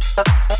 Stop.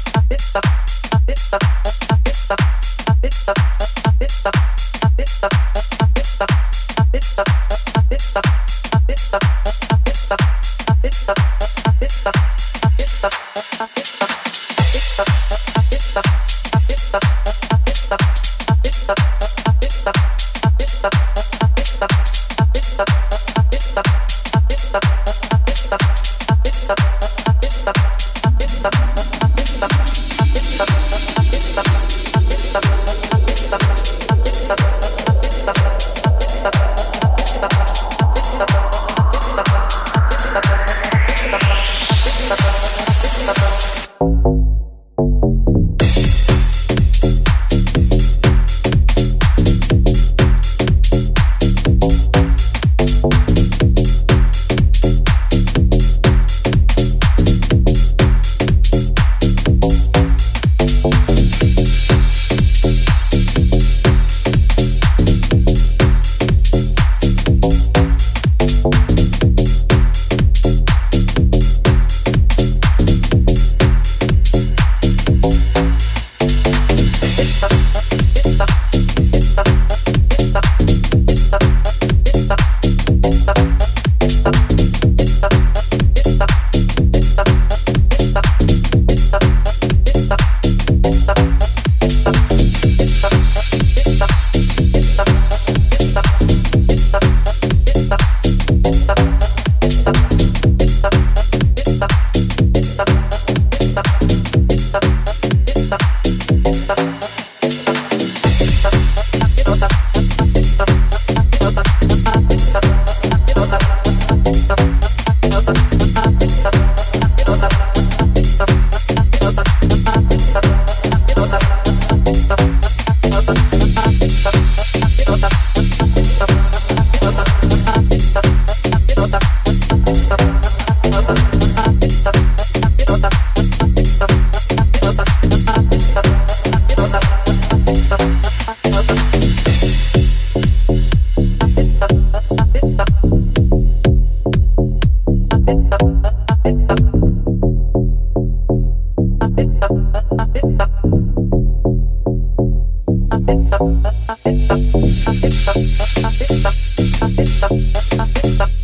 Thank you.